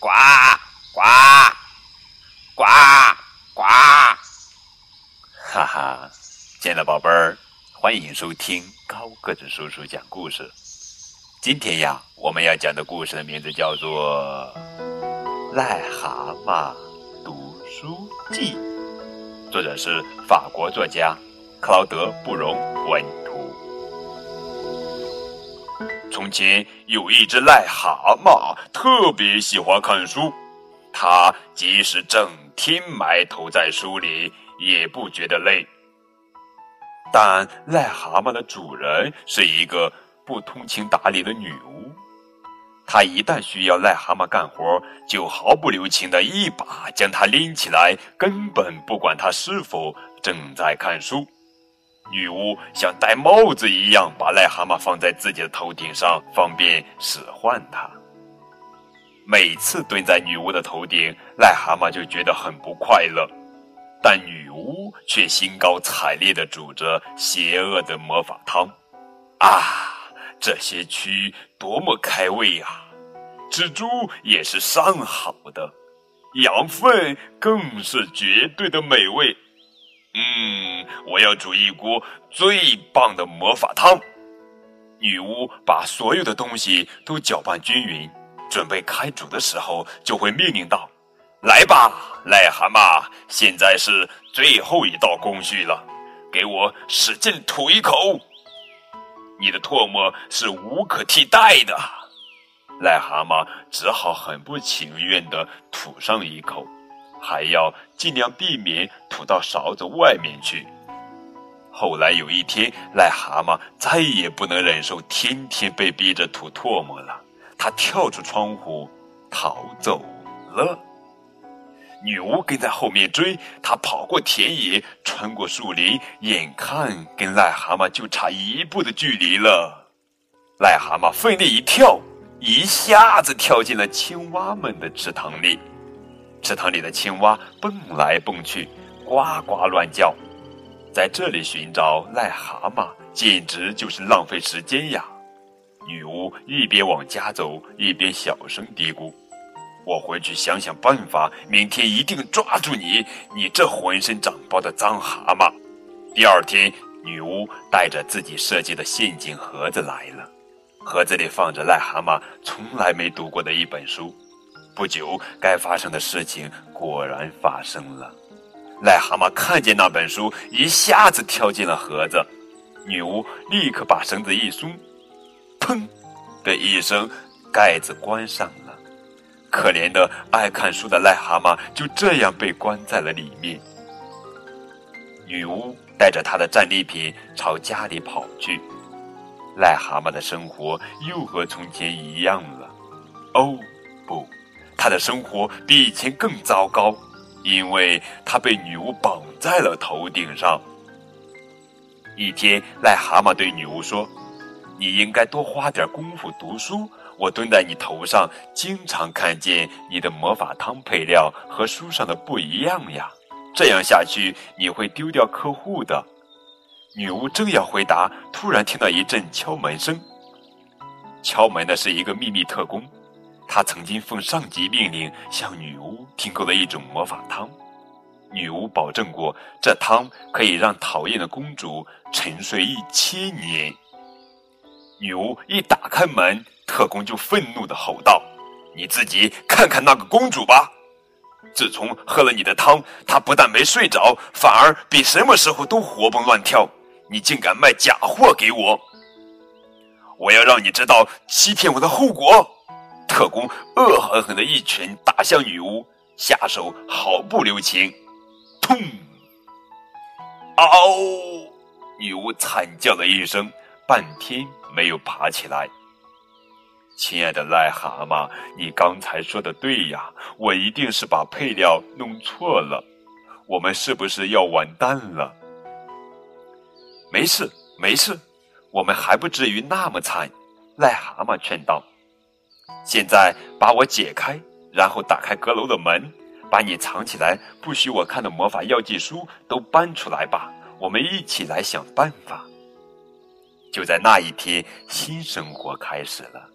呱呱呱呱！哈哈，亲爱的宝贝儿，欢迎收听高个子叔叔讲故事。今天呀，我们要讲的故事的名字叫做《癞蛤蟆读书记》，作者是法国作家克劳德·布容文。从前有一只癞蛤蟆，特别喜欢看书。它即使整天埋头在书里，也不觉得累。但癞蛤蟆的主人是一个不通情达理的女巫，她一旦需要癞蛤蟆干活，就毫不留情的一把将它拎起来，根本不管它是否正在看书。女巫像戴帽子一样把癞蛤蟆放在自己的头顶上，方便使唤它。每次蹲在女巫的头顶，癞蛤蟆就觉得很不快乐。但女巫却兴高采烈地煮着邪恶的魔法汤，啊，这些蛆多么开胃呀！蜘蛛也是上好的，羊粪更是绝对的美味。嗯，我要煮一锅最棒的魔法汤。女巫把所有的东西都搅拌均匀，准备开煮的时候，就会命令道。来吧，癞蛤蟆！现在是最后一道工序了，给我使劲吐一口。你的唾沫是无可替代的。癞蛤蟆只好很不情愿地吐上一口，还要尽量避免吐到勺子外面去。后来有一天，癞蛤蟆再也不能忍受天天被逼着吐唾沫了，它跳出窗户逃走了。女巫跟在后面追，他跑过田野，穿过树林，眼看跟癞蛤蟆就差一步的距离了。癞蛤蟆奋力一跳，一下子跳进了青蛙们的池塘里。池塘里的青蛙蹦来蹦去，呱呱乱叫。在这里寻找癞蛤蟆，简直就是浪费时间呀！女巫一边往家走，一边小声嘀咕。我回去想想办法，明天一定抓住你，你这浑身长包的脏蛤蟆！第二天，女巫带着自己设计的陷阱盒子来了，盒子里放着癞蛤蟆从来没读过的一本书。不久，该发生的事情果然发生了。癞蛤蟆看见那本书，一下子跳进了盒子。女巫立刻把绳子一松，砰的一声，盖子关上了。可怜的爱看书的癞蛤蟆就这样被关在了里面。女巫带着她的战利品朝家里跑去，癞蛤蟆的生活又和从前一样了。哦，不，他的生活比以前更糟糕，因为他被女巫绑在了头顶上。一天，癞蛤蟆对女巫说：“你应该多花点功夫读书。”我蹲在你头上，经常看见你的魔法汤配料和书上的不一样呀。这样下去，你会丢掉客户的。女巫正要回答，突然听到一阵敲门声。敲门的是一个秘密特工，他曾经奉上级命令向女巫订购了一种魔法汤。女巫保证过，这汤可以让讨厌的公主沉睡一千年。女巫一打开门。特工就愤怒的吼道：“你自己看看那个公主吧！自从喝了你的汤，她不但没睡着，反而比什么时候都活蹦乱跳。你竟敢卖假货给我！我要让你知道欺骗我的后果！”特工恶狠狠的一拳打向女巫，下手毫不留情。痛！嗷！女巫惨叫了一声，半天没有爬起来。亲爱的癞蛤蟆，你刚才说的对呀，我一定是把配料弄错了。我们是不是要完蛋了？没事，没事，我们还不至于那么惨。癞蛤蟆劝道：“现在把我解开，然后打开阁楼的门，把你藏起来不许我看的魔法药剂书都搬出来吧。我们一起来想办法。”就在那一天，新生活开始了。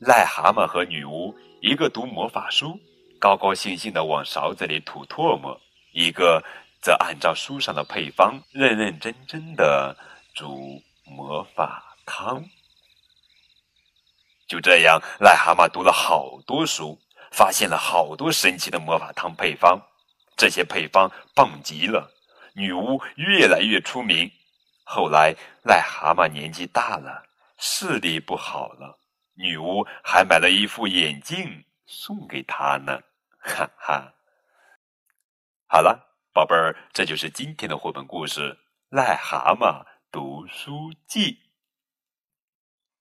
癞蛤蟆和女巫，一个读魔法书，高高兴兴地往勺子里吐唾沫；一个则按照书上的配方，认认真真的煮魔法汤。就这样，癞蛤蟆读了好多书，发现了好多神奇的魔法汤配方。这些配方棒极了，女巫越来越出名。后来，癞蛤蟆年纪大了，视力不好了，女巫还买了一副眼镜送给他呢。哈哈。好了，宝贝儿，这就是今天的绘本故事《癞蛤蟆读书记》。